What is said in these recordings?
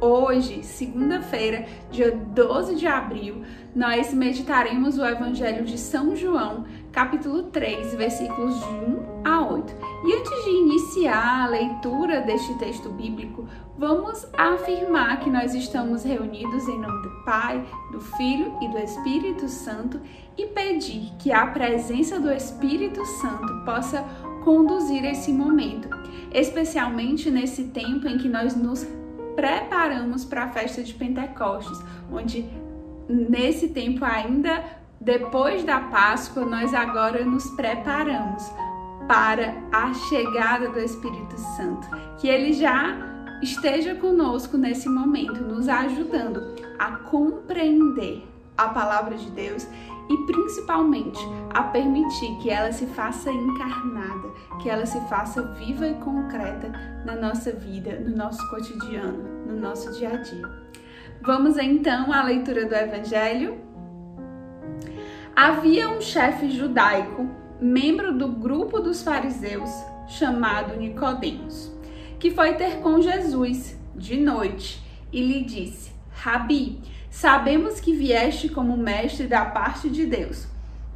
Hoje, segunda-feira, dia 12 de abril, nós meditaremos o Evangelho de São João, capítulo 3, versículos de 1 a 8. E antes de iniciar a leitura deste texto bíblico, vamos afirmar que nós estamos reunidos em nome do Pai, do Filho e do Espírito Santo e pedir que a presença do Espírito Santo possa conduzir esse momento, especialmente nesse tempo em que nós nos preparamos para a festa de Pentecostes, onde nesse tempo ainda depois da Páscoa nós agora nos preparamos para a chegada do Espírito Santo, que ele já esteja conosco nesse momento, nos ajudando a compreender a palavra de Deus e principalmente a permitir que ela se faça encarnada, que ela se faça viva e concreta na nossa vida, no nosso cotidiano, no nosso dia a dia. Vamos então à leitura do Evangelho. Havia um chefe judaico, membro do grupo dos fariseus, chamado Nicodemos, que foi ter com Jesus de noite e lhe disse: Rabi, Sabemos que vieste como mestre da parte de Deus.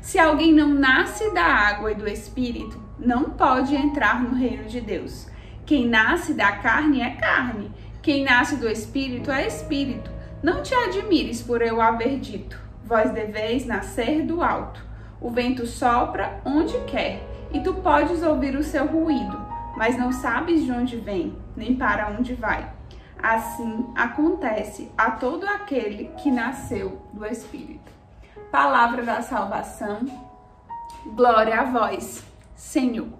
se alguém não nasce da água e do espírito, não pode entrar no reino de Deus. Quem nasce da carne é carne, quem nasce do espírito é espírito. Não te admires por eu haver dito: vós deveis nascer do alto. O vento sopra onde quer, e tu podes ouvir o seu ruído, mas não sabes de onde vem, nem para onde vai. Assim acontece a todo aquele que nasceu do Espírito. Palavra da salvação, glória a vós, Senhor.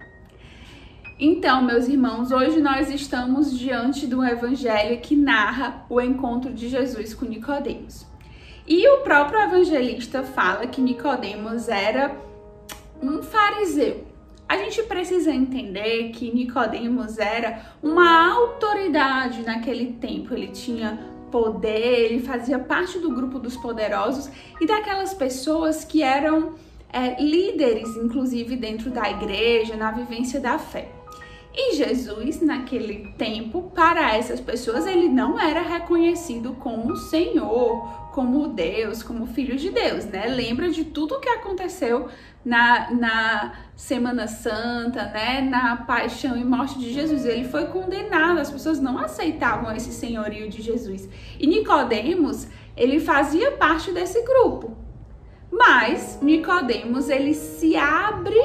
Então, meus irmãos, hoje nós estamos diante do evangelho que narra o encontro de Jesus com Nicodemos. E o próprio evangelista fala que Nicodemos era um fariseu, a gente precisa entender que Nicodemos era uma autoridade naquele tempo. Ele tinha poder, ele fazia parte do grupo dos poderosos e daquelas pessoas que eram é, líderes, inclusive dentro da igreja, na vivência da fé. E Jesus, naquele tempo, para essas pessoas, ele não era reconhecido como Senhor, como Deus, como Filho de Deus, né? Lembra de tudo o que aconteceu na, na Semana Santa, né? Na paixão e morte de Jesus. Ele foi condenado, as pessoas não aceitavam esse senhorio de Jesus. E Nicodemos, ele fazia parte desse grupo. Mas Nicodemos, ele se abre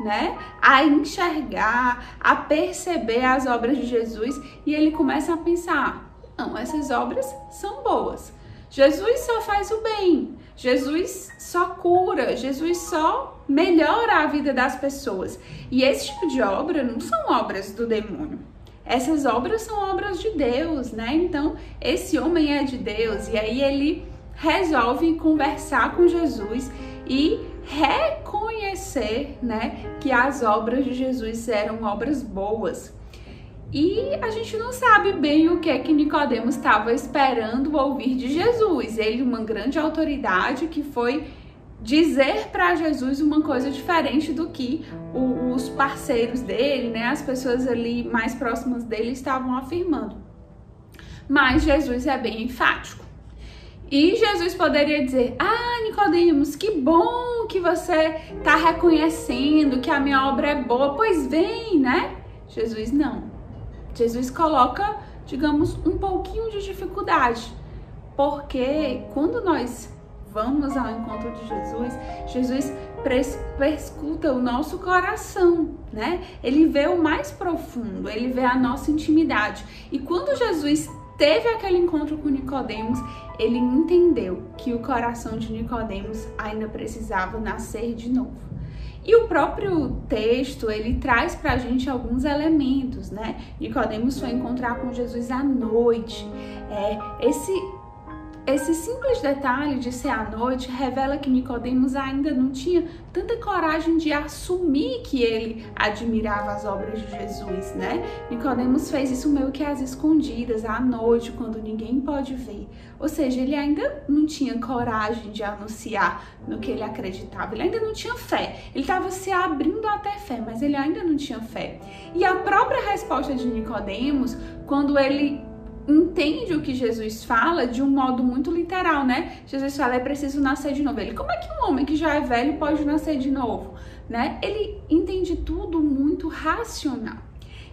né, a enxergar, a perceber as obras de Jesus e ele começa a pensar: não, essas obras são boas. Jesus só faz o bem, Jesus só cura, Jesus só melhora a vida das pessoas. E esse tipo de obra não são obras do demônio. Essas obras são obras de Deus, né? Então, esse homem é de Deus e aí ele resolve conversar com Jesus e reconhecer, né, que as obras de Jesus eram obras boas. E a gente não sabe bem o que é que Nicodemos estava esperando ouvir de Jesus. Ele, uma grande autoridade que foi dizer para Jesus uma coisa diferente do que o, os parceiros dele, né, as pessoas ali mais próximas dele estavam afirmando. Mas Jesus é bem enfático. E Jesus poderia dizer: Ah, Nicodemos, que bom que você está reconhecendo que a minha obra é boa, pois vem, né? Jesus não. Jesus coloca, digamos, um pouquinho de dificuldade, porque quando nós vamos ao encontro de Jesus, Jesus perscuta o nosso coração, né? Ele vê o mais profundo, ele vê a nossa intimidade. E quando Jesus teve aquele encontro com Nicodemos, ele entendeu que o coração de Nicodemos ainda precisava nascer de novo. E o próprio texto, ele traz para a gente alguns elementos, né? Nicodemos foi encontrar com Jesus à noite. É, esse esse simples detalhe de ser à noite revela que Nicodemos ainda não tinha tanta coragem de assumir que ele admirava as obras de Jesus, né? Nicodemos fez isso meio que às escondidas, à noite, quando ninguém pode ver. Ou seja, ele ainda não tinha coragem de anunciar no que ele acreditava. Ele ainda não tinha fé. Ele estava se abrindo até fé, mas ele ainda não tinha fé. E a própria resposta de Nicodemos, quando ele entende o que Jesus fala de um modo muito literal, né? Jesus fala, é preciso nascer de novo. Ele, como é que um homem que já é velho pode nascer de novo? Né? Ele entende tudo muito racional.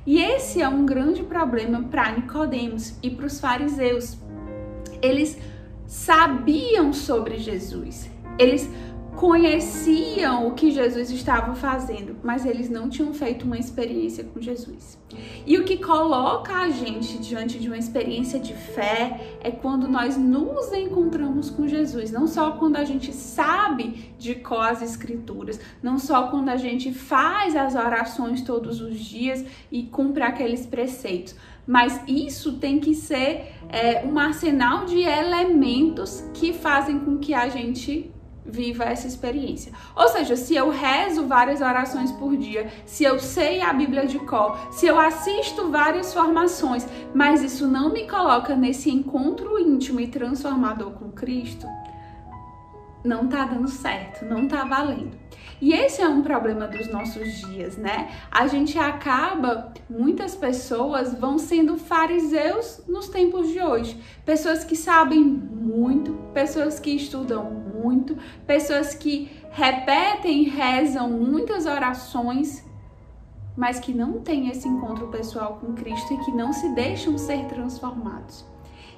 E esse é um grande problema para Nicodemos e para os fariseus. Eles sabiam sobre Jesus. Eles conheciam o que Jesus estava fazendo, mas eles não tinham feito uma experiência com Jesus. E o que coloca a gente diante de uma experiência de fé é quando nós nos encontramos com Jesus, não só quando a gente sabe de qual as escrituras, não só quando a gente faz as orações todos os dias e cumpre aqueles preceitos, mas isso tem que ser é, um arsenal de elementos que fazem com que a gente viva essa experiência. Ou seja, se eu rezo várias orações por dia, se eu sei a Bíblia de cor, se eu assisto várias formações, mas isso não me coloca nesse encontro íntimo e transformador com Cristo, não tá dando certo, não tá valendo. E esse é um problema dos nossos dias, né? A gente acaba, muitas pessoas vão sendo fariseus nos tempos de hoje. Pessoas que sabem muito, pessoas que estudam muito, pessoas que repetem rezam muitas orações, mas que não têm esse encontro pessoal com Cristo e que não se deixam ser transformados.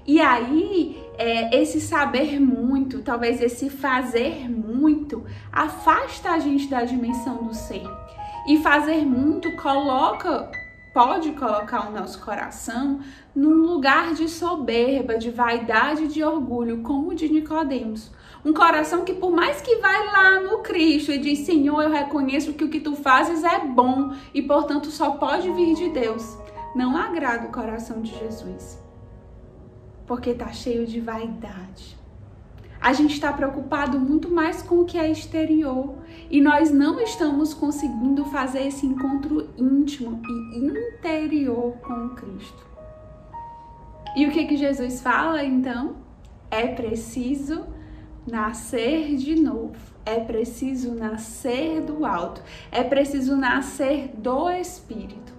E aí, é, esse saber muito, talvez esse fazer muito, afasta a gente da dimensão do ser. E fazer muito coloca, pode colocar o nosso coração num lugar de soberba, de vaidade, de orgulho, como o de Nicodemos. Um coração que por mais que vai lá no Cristo e diz, Senhor, eu reconheço que o que tu fazes é bom e portanto só pode vir de Deus, não agrada o coração de Jesus porque está cheio de vaidade. A gente está preocupado muito mais com o que é exterior e nós não estamos conseguindo fazer esse encontro íntimo e interior com Cristo. E o que que Jesus fala então? É preciso nascer de novo. É preciso nascer do alto. É preciso nascer do Espírito.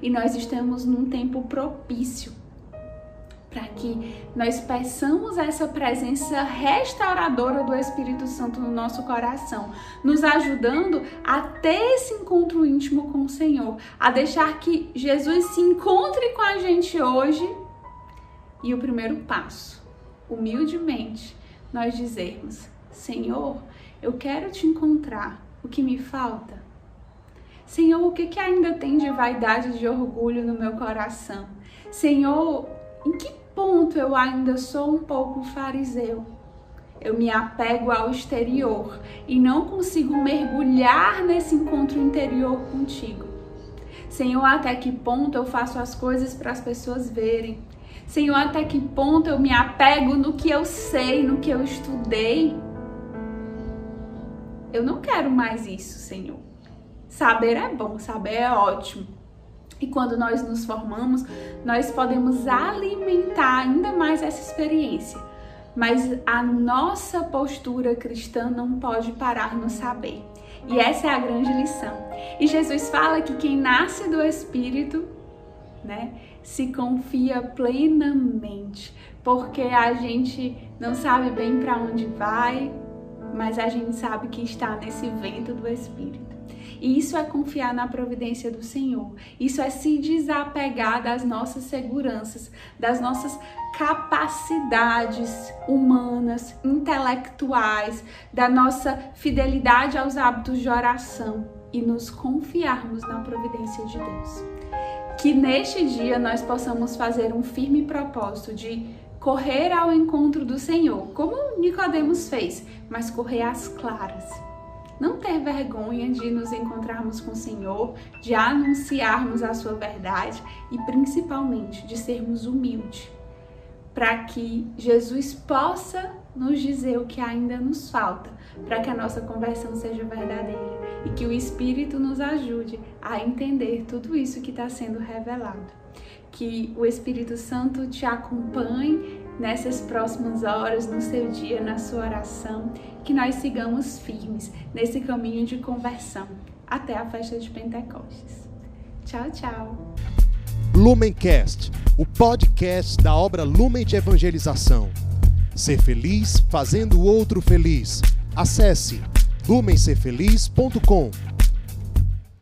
E nós estamos num tempo propício para que nós peçamos essa presença restauradora do Espírito Santo no nosso coração, nos ajudando a ter esse encontro íntimo com o Senhor, a deixar que Jesus se encontre com a gente hoje. E o primeiro passo, humildemente, nós dizermos: Senhor, eu quero te encontrar. O que me falta? Senhor, o que, que ainda tem de vaidade e de orgulho no meu coração? Senhor, em que ponto eu ainda sou um pouco fariseu. Eu me apego ao exterior e não consigo mergulhar nesse encontro interior contigo. Senhor, até que ponto eu faço as coisas para as pessoas verem? Senhor, até que ponto eu me apego no que eu sei, no que eu estudei? Eu não quero mais isso, Senhor. Saber é bom, saber é ótimo. E quando nós nos formamos, nós podemos alimentar ainda mais essa experiência. Mas a nossa postura cristã não pode parar no saber. E essa é a grande lição. E Jesus fala que quem nasce do Espírito, né, se confia plenamente, porque a gente não sabe bem para onde vai, mas a gente sabe que está nesse vento do Espírito. E isso é confiar na providência do Senhor. Isso é se desapegar das nossas seguranças, das nossas capacidades humanas, intelectuais, da nossa fidelidade aos hábitos de oração e nos confiarmos na providência de Deus. Que neste dia nós possamos fazer um firme propósito de correr ao encontro do Senhor, como Nicodemos fez, mas correr às claras. Não ter vergonha de nos encontrarmos com o Senhor, de anunciarmos a sua verdade e principalmente de sermos humildes, para que Jesus possa nos dizer o que ainda nos falta, para que a nossa conversão seja verdadeira e que o Espírito nos ajude a entender tudo isso que está sendo revelado. Que o Espírito Santo te acompanhe nessas próximas horas, no seu dia, na sua oração, que nós sigamos firmes nesse caminho de conversão até a festa de Pentecostes. Tchau, tchau. Lumencast, o podcast da obra Lumen de Evangelização. Ser feliz fazendo o outro feliz. Acesse lumencerfeliz.com.